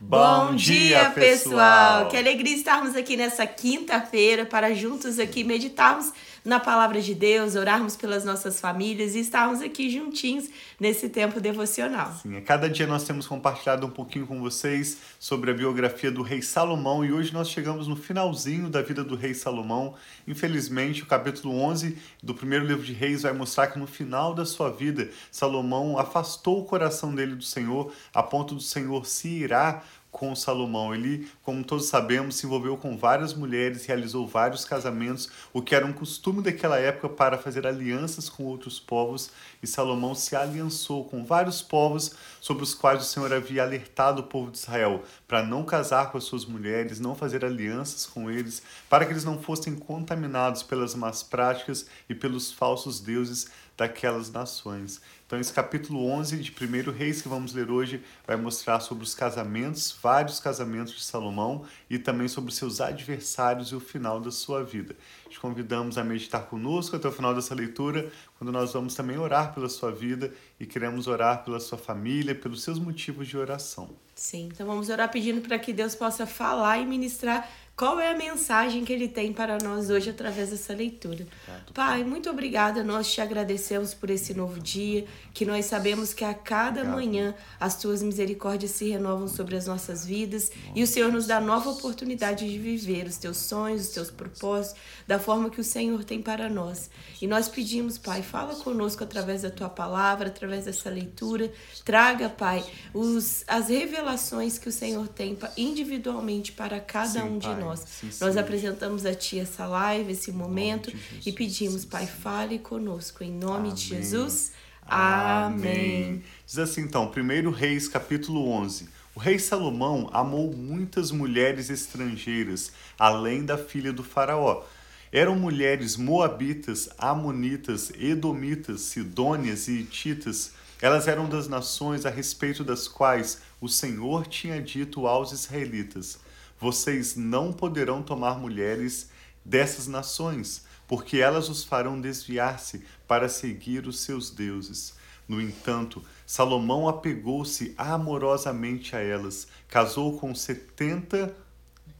Bom dia, pessoal! Que alegria estarmos aqui nessa quinta-feira para juntos aqui meditarmos na palavra de Deus, orarmos pelas nossas famílias e estarmos aqui juntinhos nesse tempo devocional. Sim, a cada dia nós temos compartilhado um pouquinho com vocês sobre a biografia do rei Salomão e hoje nós chegamos no finalzinho da vida do rei Salomão. Infelizmente, o capítulo 11 do primeiro livro de Reis vai mostrar que no final da sua vida, Salomão afastou o coração dele do Senhor, a ponto do Senhor se irar com Salomão. Ele, como todos sabemos, se envolveu com várias mulheres, realizou vários casamentos, o que era um costume daquela época para fazer alianças com outros povos, e Salomão se aliançou com vários povos sobre os quais o Senhor havia alertado o povo de Israel para não casar com as suas mulheres, não fazer alianças com eles, para que eles não fossem contaminados pelas más práticas e pelos falsos deuses daquelas nações. Então, esse capítulo 11 de 1 Reis que vamos ler hoje vai mostrar sobre os casamentos, vários casamentos de Salomão e também sobre seus adversários e o final da sua vida. Te convidamos a meditar conosco até o final dessa leitura, quando nós vamos também orar pela sua vida e queremos orar pela sua família, pelos seus motivos de oração. Sim, então vamos orar pedindo para que Deus possa falar e ministrar qual é a mensagem que ele tem para nós hoje através dessa leitura? Pai, muito obrigada. Nós te agradecemos por esse novo dia, que nós sabemos que a cada manhã as tuas misericórdias se renovam sobre as nossas vidas e o Senhor nos dá nova oportunidade de viver os teus sonhos, os teus propósitos, da forma que o Senhor tem para nós. E nós pedimos, Pai, fala conosco através da tua palavra, através dessa leitura. Traga, Pai, os, as revelações que o Senhor tem individualmente para cada Sim, um de nós nós. Sim, nós apresentamos a Ti essa live, esse momento e pedimos, sim, Pai, fale conosco. Em nome Amém. de Jesus. Amém. Diz assim então, 1 Reis, capítulo 11. O rei Salomão amou muitas mulheres estrangeiras, além da filha do faraó. Eram mulheres moabitas, amonitas, edomitas, sidônias e hititas. Elas eram das nações a respeito das quais o Senhor tinha dito aos israelitas: vocês não poderão tomar mulheres dessas nações, porque elas os farão desviar-se para seguir os seus deuses. No entanto, Salomão apegou-se amorosamente a elas, casou com setenta,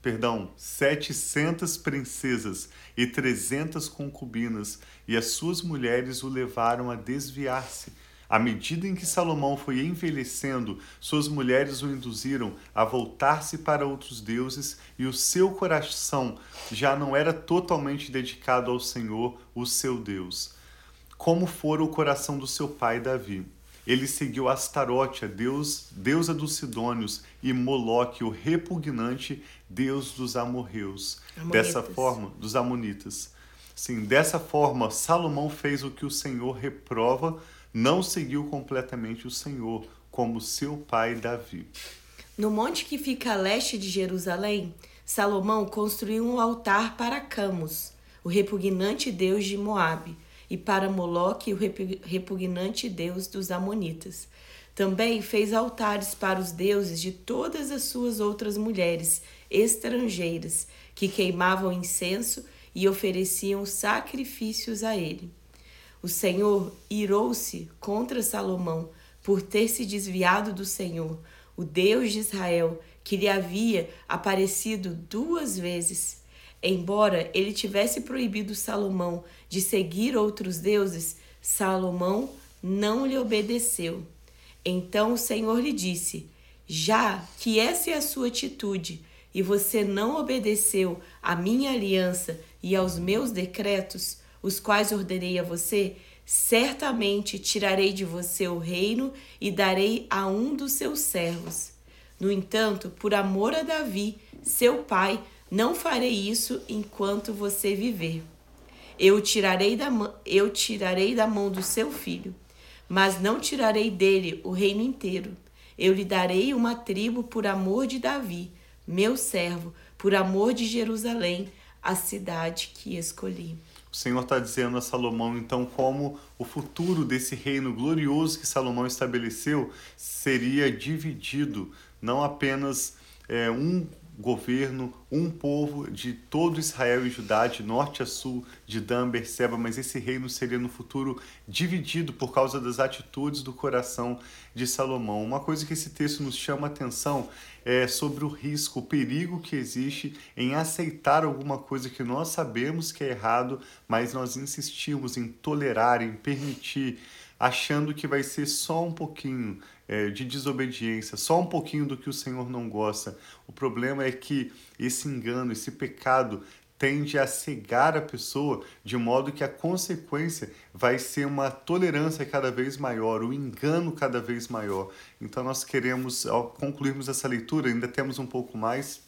perdão, setecentas princesas e trezentas concubinas, e as suas mulheres o levaram a desviar-se à medida em que Salomão foi envelhecendo, suas mulheres o induziram a voltar-se para outros deuses e o seu coração já não era totalmente dedicado ao Senhor, o seu Deus, como fora o coração do seu pai Davi. Ele seguiu Astarote, a deus, deusa dos Sidônios, e Moloque, o repugnante deus dos amorreus. Amonitas. Dessa forma, dos amonitas. Sim, dessa forma, Salomão fez o que o Senhor reprova não seguiu completamente o Senhor, como seu pai Davi. No monte que fica a leste de Jerusalém, Salomão construiu um altar para Camus, o repugnante deus de Moabe, e para Moloque, o repugnante deus dos Amonitas. Também fez altares para os deuses de todas as suas outras mulheres estrangeiras, que queimavam incenso e ofereciam sacrifícios a ele. O Senhor irou-se contra Salomão por ter se desviado do Senhor, o Deus de Israel, que lhe havia aparecido duas vezes. Embora ele tivesse proibido Salomão de seguir outros deuses, Salomão não lhe obedeceu. Então o Senhor lhe disse: Já que essa é a sua atitude, e você não obedeceu à minha aliança e aos meus decretos, os quais ordenei a você, certamente tirarei de você o reino e darei a um dos seus servos. No entanto, por amor a Davi, seu pai, não farei isso enquanto você viver. Eu tirarei da, eu tirarei da mão do seu filho, mas não tirarei dele o reino inteiro. Eu lhe darei uma tribo por amor de Davi, meu servo, por amor de Jerusalém, a cidade que escolhi. O Senhor está dizendo a Salomão, então, como o futuro desse reino glorioso que Salomão estabeleceu seria dividido, não apenas é, um governo, um povo de todo Israel e Judá, de norte a sul, de Dan, Berseba, mas esse reino seria no futuro dividido por causa das atitudes do coração de Salomão. Uma coisa que esse texto nos chama a atenção é sobre o risco, o perigo que existe em aceitar alguma coisa que nós sabemos que é errado, mas nós insistimos em tolerar, em permitir achando que vai ser só um pouquinho é, de desobediência, só um pouquinho do que o Senhor não gosta. O problema é que esse engano, esse pecado tende a cegar a pessoa de modo que a consequência vai ser uma tolerância cada vez maior, o um engano cada vez maior. Então nós queremos, ao concluirmos essa leitura, ainda temos um pouco mais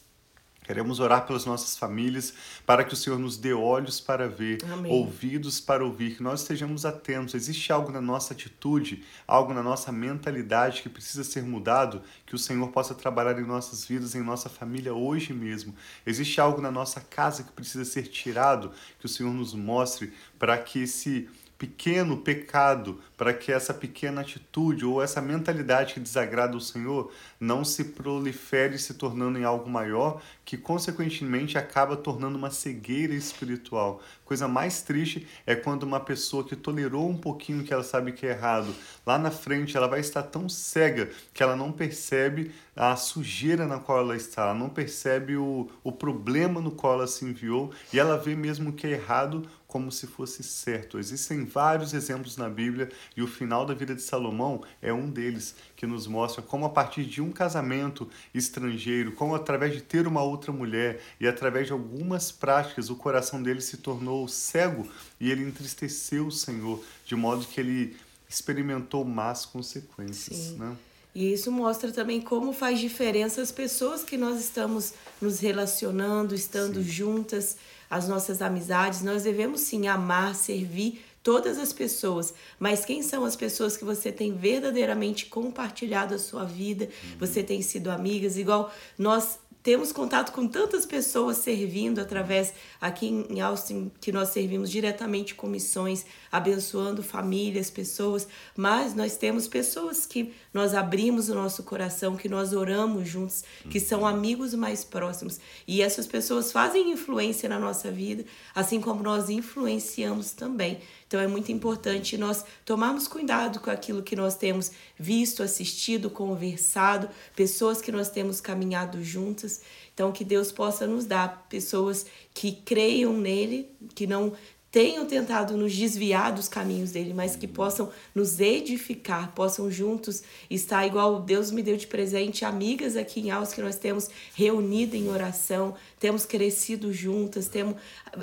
Queremos orar pelas nossas famílias, para que o Senhor nos dê olhos para ver, Amém. ouvidos para ouvir, que nós estejamos atentos. Existe algo na nossa atitude, algo na nossa mentalidade que precisa ser mudado, que o Senhor possa trabalhar em nossas vidas, em nossa família hoje mesmo. Existe algo na nossa casa que precisa ser tirado, que o Senhor nos mostre, para que esse pequeno pecado, para que essa pequena atitude ou essa mentalidade que desagrada o Senhor não se prolifere se tornando em algo maior, que consequentemente acaba tornando uma cegueira espiritual. Coisa mais triste é quando uma pessoa que tolerou um pouquinho que ela sabe que é errado, lá na frente ela vai estar tão cega que ela não percebe a sujeira na qual ela está, ela não percebe o, o problema no qual ela se enviou e ela vê mesmo que é errado como se fosse certo. Existem vários exemplos na Bíblia e o final da vida de Salomão é um deles, que nos mostra como a partir de um casamento estrangeiro, como através de ter uma outra mulher e através de algumas práticas o coração dele se tornou cego e ele entristeceu o Senhor, de modo que ele experimentou más consequências. Sim. Né? E isso mostra também como faz diferença as pessoas que nós estamos nos relacionando, estando sim. juntas as nossas amizades, nós devemos sim amar, servir todas as pessoas, mas quem são as pessoas que você tem verdadeiramente compartilhado a sua vida, uhum. você tem sido amigas, igual nós temos contato com tantas pessoas servindo através aqui em Austin que nós servimos diretamente com missões, abençoando famílias, pessoas, mas nós temos pessoas que nós abrimos o nosso coração, que nós oramos juntos, que são uhum. amigos mais próximos, e essas pessoas fazem influência na nossa vida, assim como nós influenciamos também. Então é muito importante nós tomarmos cuidado com aquilo que nós temos visto, assistido, conversado, pessoas que nós temos caminhado juntas. Então que Deus possa nos dar pessoas que creiam nele, que não tenham tentado nos desviar dos caminhos dele, mas que possam nos edificar, possam juntos estar igual Deus me deu de presente, amigas aqui em Alves que nós temos reunido em oração, temos crescido juntas, temos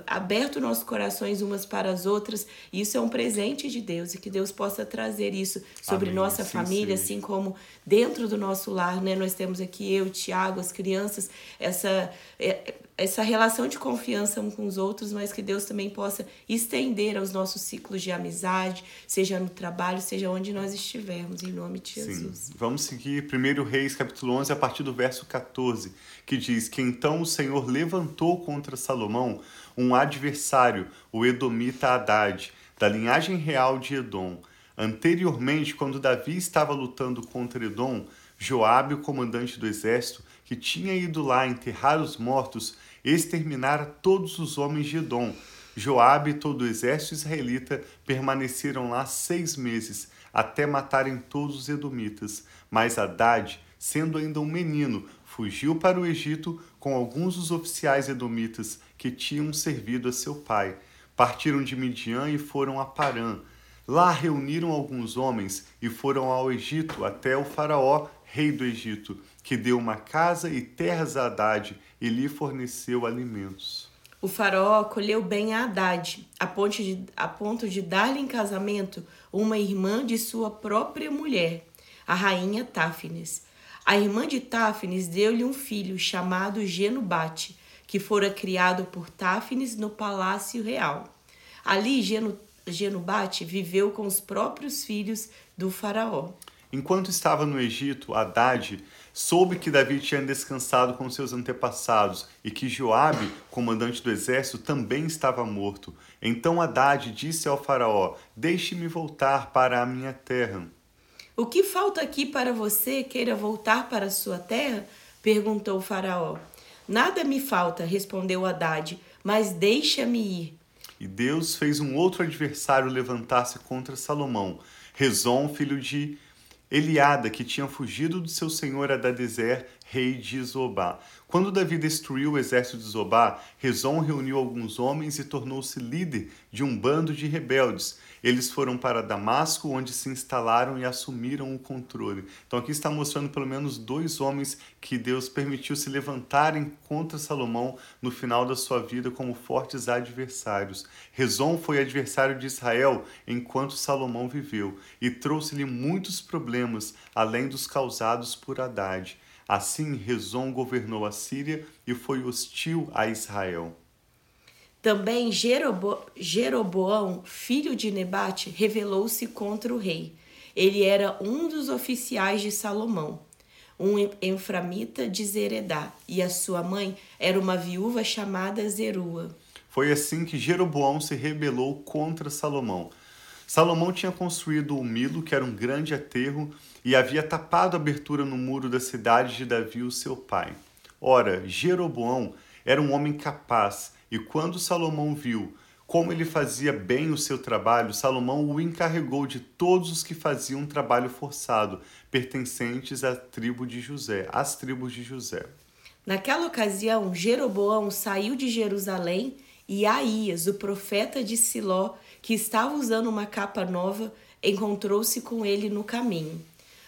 aberto nossos corações umas para as outras. Isso é um presente de Deus e que Deus possa trazer isso sobre Amém. nossa sim, família, sim. assim como dentro do nosso lar, né? Nós temos aqui eu, Tiago, as crianças, essa é, essa relação de confiança uns com os outros, mas que Deus também possa estender aos nossos ciclos de amizade, seja no trabalho, seja onde nós estivermos, em nome de Jesus. Sim. Vamos seguir 1 Reis, capítulo 11, a partir do verso 14, que diz que então o Senhor levantou contra Salomão um adversário, o Edomita Haddad, da linhagem real de Edom. Anteriormente, quando Davi estava lutando contra Edom, Joabe, o comandante do exército, que tinha ido lá enterrar os mortos, exterminara todos os homens de Edom. Joabe e todo o exército israelita permaneceram lá seis meses, até matarem todos os edomitas. Mas Haddad, sendo ainda um menino, fugiu para o Egito com alguns dos oficiais edomitas que tinham servido a seu pai. Partiram de Midian e foram a Parã. Lá reuniram alguns homens e foram ao Egito até o faraó, rei do Egito que deu uma casa e terras a Haddad e lhe forneceu alimentos. O faraó acolheu bem a Haddad, a ponto de, a ponto de dar-lhe em casamento uma irmã de sua própria mulher, a rainha Táfnis. A irmã de Táfnis deu-lhe um filho chamado Genubate, que fora criado por Táfnis no palácio real. Ali Genu, Genubate viveu com os próprios filhos do faraó. Enquanto estava no Egito, Haddad soube que Davi tinha descansado com seus antepassados e que Joabe, comandante do exército, também estava morto. Então Haddad disse ao faraó: Deixe-me voltar para a minha terra. O que falta aqui para você queira voltar para a sua terra? perguntou o faraó. Nada me falta, respondeu Haddad, mas deixa-me ir. E Deus fez um outro adversário levantar-se contra Salomão, Rezon, filho de Eliada, que tinha fugido do seu senhor Adadezer, rei de Zobá. Quando Davi destruiu o exército de Zobá, Rezon reuniu alguns homens e tornou-se líder de um bando de rebeldes. Eles foram para Damasco, onde se instalaram e assumiram o controle. Então aqui está mostrando pelo menos dois homens que Deus permitiu se levantarem contra Salomão no final da sua vida como fortes adversários. Rezon foi adversário de Israel enquanto Salomão viveu e trouxe-lhe muitos problemas, além dos causados por Haddad. Assim, Rezon governou a Síria e foi hostil a Israel. Também Jerobo Jeroboão, filho de Nebate, revelou-se contra o rei. Ele era um dos oficiais de Salomão, um enframita de Zeredá, e a sua mãe era uma viúva chamada Zerua. Foi assim que Jeroboão se rebelou contra Salomão. Salomão tinha construído o Milo, que era um grande aterro, e havia tapado a abertura no muro da cidade de Davi, o seu pai. Ora, Jeroboão era um homem capaz, e quando Salomão viu como ele fazia bem o seu trabalho, Salomão o encarregou de todos os que faziam um trabalho forçado, pertencentes à tribo de José, às tribos de José. Naquela ocasião, Jeroboão saiu de Jerusalém e Aías, o profeta de Siló, que estava usando uma capa nova, encontrou-se com ele no caminho.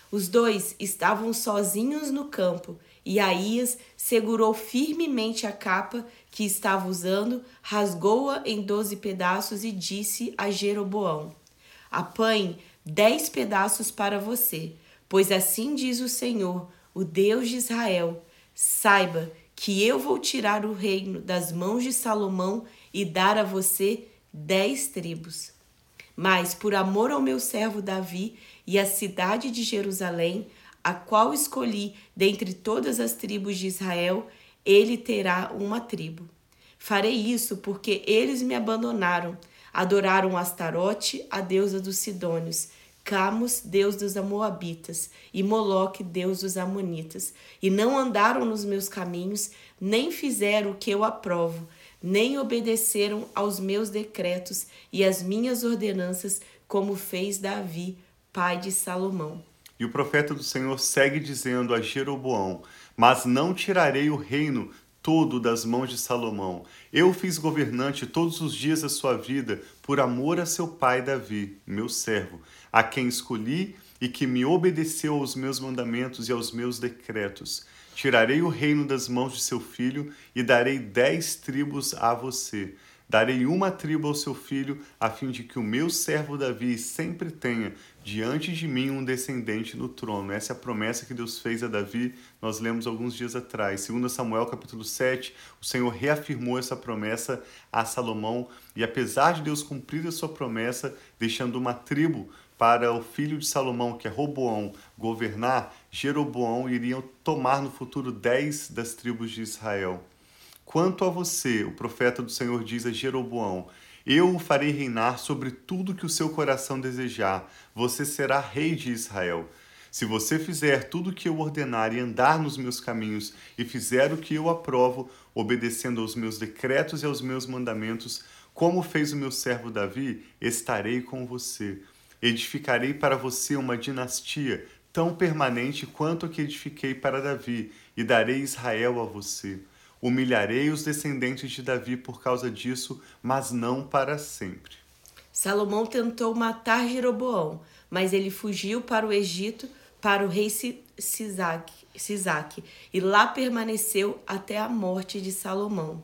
Os dois estavam sozinhos no campo e Aías segurou firmemente a capa que estava usando, rasgou-a em doze pedaços e disse a Jeroboão: Apanhe dez pedaços para você, pois assim diz o Senhor, o Deus de Israel: Saiba que eu vou tirar o reino das mãos de Salomão e dar a você dez tribos. Mas, por amor ao meu servo Davi e à cidade de Jerusalém, a qual escolhi dentre todas as tribos de Israel, ele terá uma tribo. Farei isso porque eles me abandonaram, adoraram Astarote, a deusa dos Sidônios, Camus, deus dos Amoabitas, e Moloque, deus dos Amonitas, e não andaram nos meus caminhos, nem fizeram o que eu aprovo, nem obedeceram aos meus decretos e às minhas ordenanças, como fez Davi, pai de Salomão. E o profeta do Senhor segue dizendo a Jeroboão: Mas não tirarei o reino todo das mãos de Salomão. Eu fiz governante todos os dias da sua vida por amor a seu pai Davi, meu servo, a quem escolhi e que me obedeceu aos meus mandamentos e aos meus decretos. Tirarei o reino das mãos de seu filho e darei dez tribos a você. Darei uma tribo ao seu filho, a fim de que o meu servo Davi sempre tenha diante de mim um descendente no trono. Essa é a promessa que Deus fez a Davi, nós lemos alguns dias atrás. Segundo Samuel capítulo 7, o Senhor reafirmou essa promessa a Salomão, e apesar de Deus cumprir a sua promessa, deixando uma tribo para o filho de Salomão, que é Roboão, governar, Jeroboão iria tomar no futuro dez das tribos de Israel. Quanto a você, o profeta do Senhor diz a Jeroboão: Eu o farei reinar sobre tudo que o seu coração desejar. Você será rei de Israel. Se você fizer tudo o que eu ordenar e andar nos meus caminhos e fizer o que eu aprovo, obedecendo aos meus decretos e aos meus mandamentos, como fez o meu servo Davi, estarei com você Edificarei para você uma dinastia tão permanente quanto a que edifiquei para Davi, e darei Israel a você. Humilharei os descendentes de Davi por causa disso, mas não para sempre. Salomão tentou matar Jeroboão, mas ele fugiu para o Egito, para o rei Sisaque, e lá permaneceu até a morte de Salomão.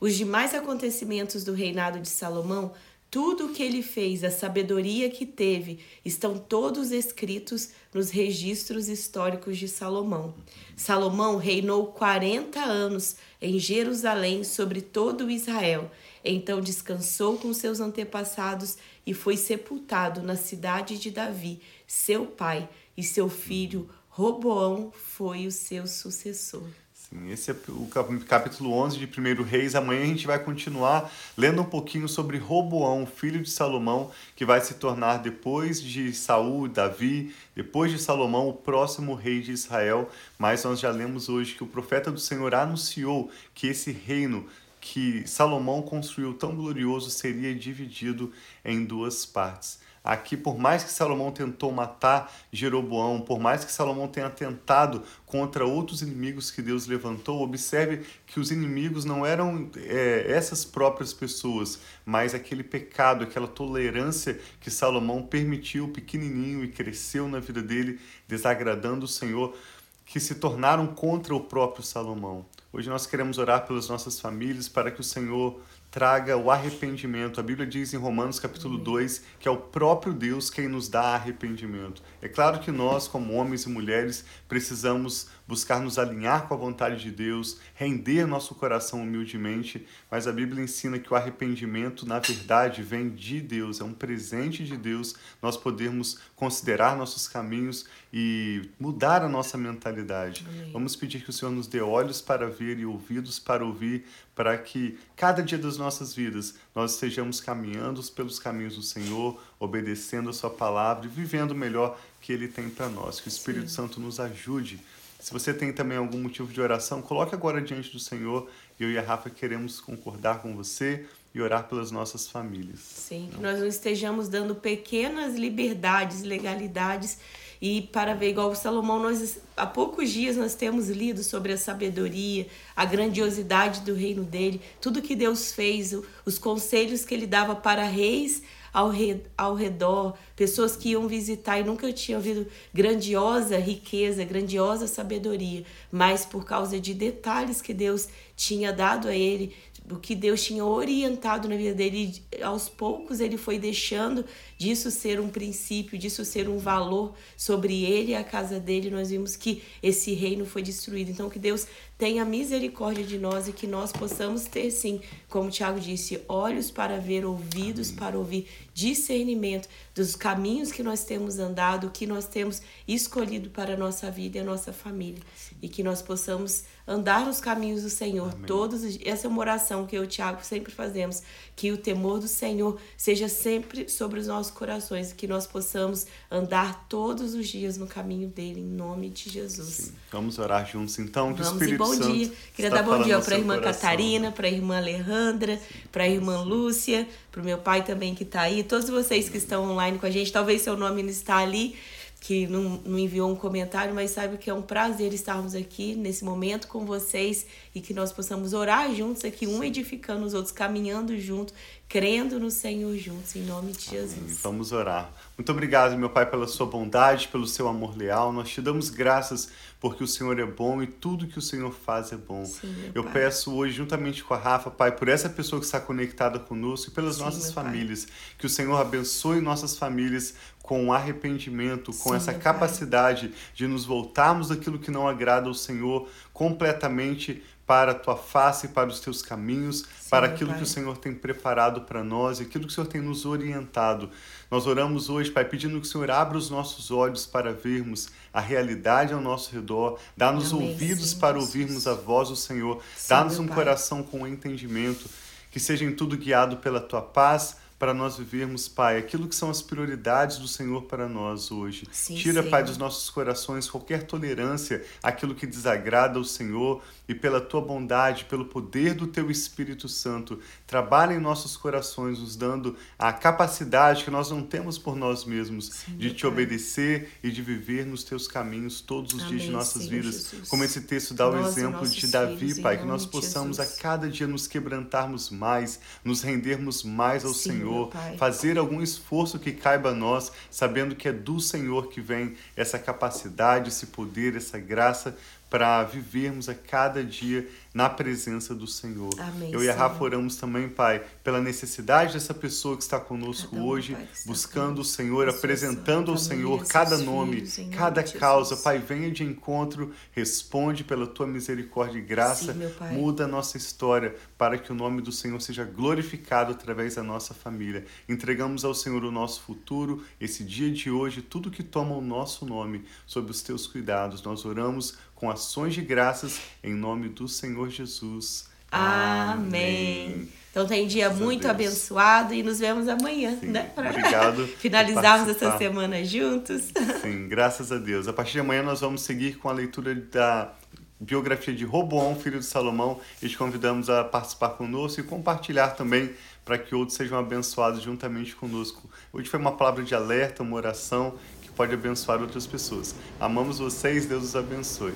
Os demais acontecimentos do reinado de Salomão tudo o que ele fez, a sabedoria que teve, estão todos escritos nos registros históricos de Salomão. Salomão reinou 40 anos em Jerusalém sobre todo Israel. Então descansou com seus antepassados e foi sepultado na cidade de Davi, seu pai, e seu filho Roboão foi o seu sucessor. Sim, esse é o capítulo 11 de 1 Reis. Amanhã a gente vai continuar lendo um pouquinho sobre Roboão, filho de Salomão, que vai se tornar depois de Saul, Davi, depois de Salomão, o próximo rei de Israel. Mas nós já lemos hoje que o profeta do Senhor anunciou que esse reino que Salomão construiu tão glorioso seria dividido em duas partes. Aqui, por mais que Salomão tentou matar Jeroboão, por mais que Salomão tenha tentado contra outros inimigos que Deus levantou, observe que os inimigos não eram é, essas próprias pessoas, mas aquele pecado, aquela tolerância que Salomão permitiu pequenininho e cresceu na vida dele, desagradando o Senhor, que se tornaram contra o próprio Salomão. Hoje nós queremos orar pelas nossas famílias para que o Senhor traga o arrependimento. A Bíblia diz em Romanos capítulo 2 que é o próprio Deus quem nos dá arrependimento. É claro que nós, como homens e mulheres, precisamos buscar nos alinhar com a vontade de Deus, render nosso coração humildemente, mas a Bíblia ensina que o arrependimento, na verdade, vem de Deus, é um presente de Deus nós podermos considerar nossos caminhos e mudar a nossa mentalidade. Amém. Vamos pedir que o Senhor nos dê olhos para ver e ouvidos para ouvir, para que cada dia das nossas vidas nós estejamos caminhando pelos caminhos do Senhor, obedecendo a Sua palavra e vivendo o melhor que Ele tem para nós. Que o Espírito Sim. Santo nos ajude se você tem também algum motivo de oração, coloque agora diante do Senhor. Eu e a Rafa queremos concordar com você e orar pelas nossas famílias. Sim, que nós não estejamos dando pequenas liberdades, legalidades e para ver igual o Salomão, nós há poucos dias nós temos lido sobre a sabedoria, a grandiosidade do reino dele, tudo que Deus fez, os conselhos que ele dava para reis ao, re, ao redor, pessoas que iam visitar e nunca tinham ouvido grandiosa riqueza, grandiosa sabedoria, mas por causa de detalhes que Deus tinha dado a ele, o que Deus tinha orientado na vida dele, aos poucos ele foi deixando disso ser um princípio, disso ser um valor sobre ele e a casa dele. Nós vimos que esse reino foi destruído. Então, que Deus tenha misericórdia de nós e que nós possamos ter, sim, como o Tiago disse, olhos para ver, ouvidos para ouvir, discernimento dos caminhos que nós temos andado, que nós temos escolhido para a nossa vida e a nossa família. Sim. E que nós possamos andar nos caminhos do Senhor Amém. todos os dias. Essa é uma oração que eu e o Tiago sempre fazemos, que o temor do Senhor seja sempre sobre os nossos corações, que nós possamos andar todos os dias no caminho dele, em nome de Jesus. Sim. Vamos orar juntos então, que Vamos o Espírito bom dia. Queria dar bom dia para a irmã coração. Catarina, para a irmã Alejandra, para a irmã Lúcia, para o meu pai também que está aí, todos vocês que estão online com a gente, talvez seu nome não está ali, que não, não, enviou um comentário, mas sabe que é um prazer estarmos aqui nesse momento com vocês e que nós possamos orar juntos aqui, um edificando os outros, caminhando junto, crendo no Senhor juntos, em nome de Jesus. Amém. Vamos orar. Muito obrigado, meu Pai, pela sua bondade, pelo seu amor leal. Nós te damos graças porque o Senhor é bom e tudo que o Senhor faz é bom. Sim, Eu pai. peço hoje, juntamente com a Rafa, Pai, por essa pessoa que está conectada conosco e pelas Sim, nossas famílias, pai. que o Senhor abençoe nossas famílias com arrependimento, com Sim, essa capacidade pai. de nos voltarmos daquilo que não agrada ao Senhor completamente para a tua face, para os teus caminhos, Sim, para aquilo pai. que o Senhor tem preparado para nós, aquilo que o Senhor tem nos orientado. Nós oramos hoje, Pai, pedindo que o Senhor abra os nossos olhos para vermos a realidade ao nosso redor, dá-nos ouvidos sim, para ouvirmos a voz do Senhor, dá-nos um pai. coração com entendimento, que seja em tudo guiado pela tua paz, para nós vivermos, Pai, aquilo que são as prioridades do Senhor para nós hoje. Sim, Tira, Pai, dos nossos corações qualquer tolerância àquilo que desagrada ao Senhor e pela tua bondade, pelo poder do teu Espírito Santo, trabalha em nossos corações, nos dando a capacidade que nós não temos por nós mesmos Sim, de te pai. obedecer e de viver nos teus caminhos todos os Amém, dias de nossas Senhor vidas. Jesus. Como esse texto dá nós o exemplo de Davi, Pai, que nós possamos a cada dia nos quebrantarmos mais, nos rendermos mais ao Sim, Senhor, fazer algum esforço que caiba a nós, sabendo que é do Senhor que vem essa capacidade, esse poder, essa graça para vivermos a cada dia na presença do Senhor. Amém, eu e a Rafa oramos também, Pai, pela necessidade dessa pessoa que está conosco um, hoje, pai, buscando o Senhor, apresentando ao Senhor cada nome, filhos, cada nome causa. Pai, venha de encontro, responde pela tua misericórdia e graça, Sim, muda a nossa história para que o nome do Senhor seja glorificado através da nossa família. Entregamos ao Senhor o nosso futuro, esse dia de hoje, tudo que toma o nosso nome, sob os teus cuidados. Nós oramos com ações de graças em nome do Senhor Jesus. Amém. Então tem dia muito abençoado e nos vemos amanhã, Sim, né? Obrigado. Finalizarmos essa semana juntos. Sim, graças a Deus. A partir de amanhã nós vamos seguir com a leitura da biografia de Roboão, filho de Salomão, e te convidamos a participar conosco e compartilhar também para que outros sejam abençoados juntamente conosco. Hoje foi uma palavra de alerta, uma oração que pode abençoar outras pessoas. Amamos vocês, Deus os abençoe.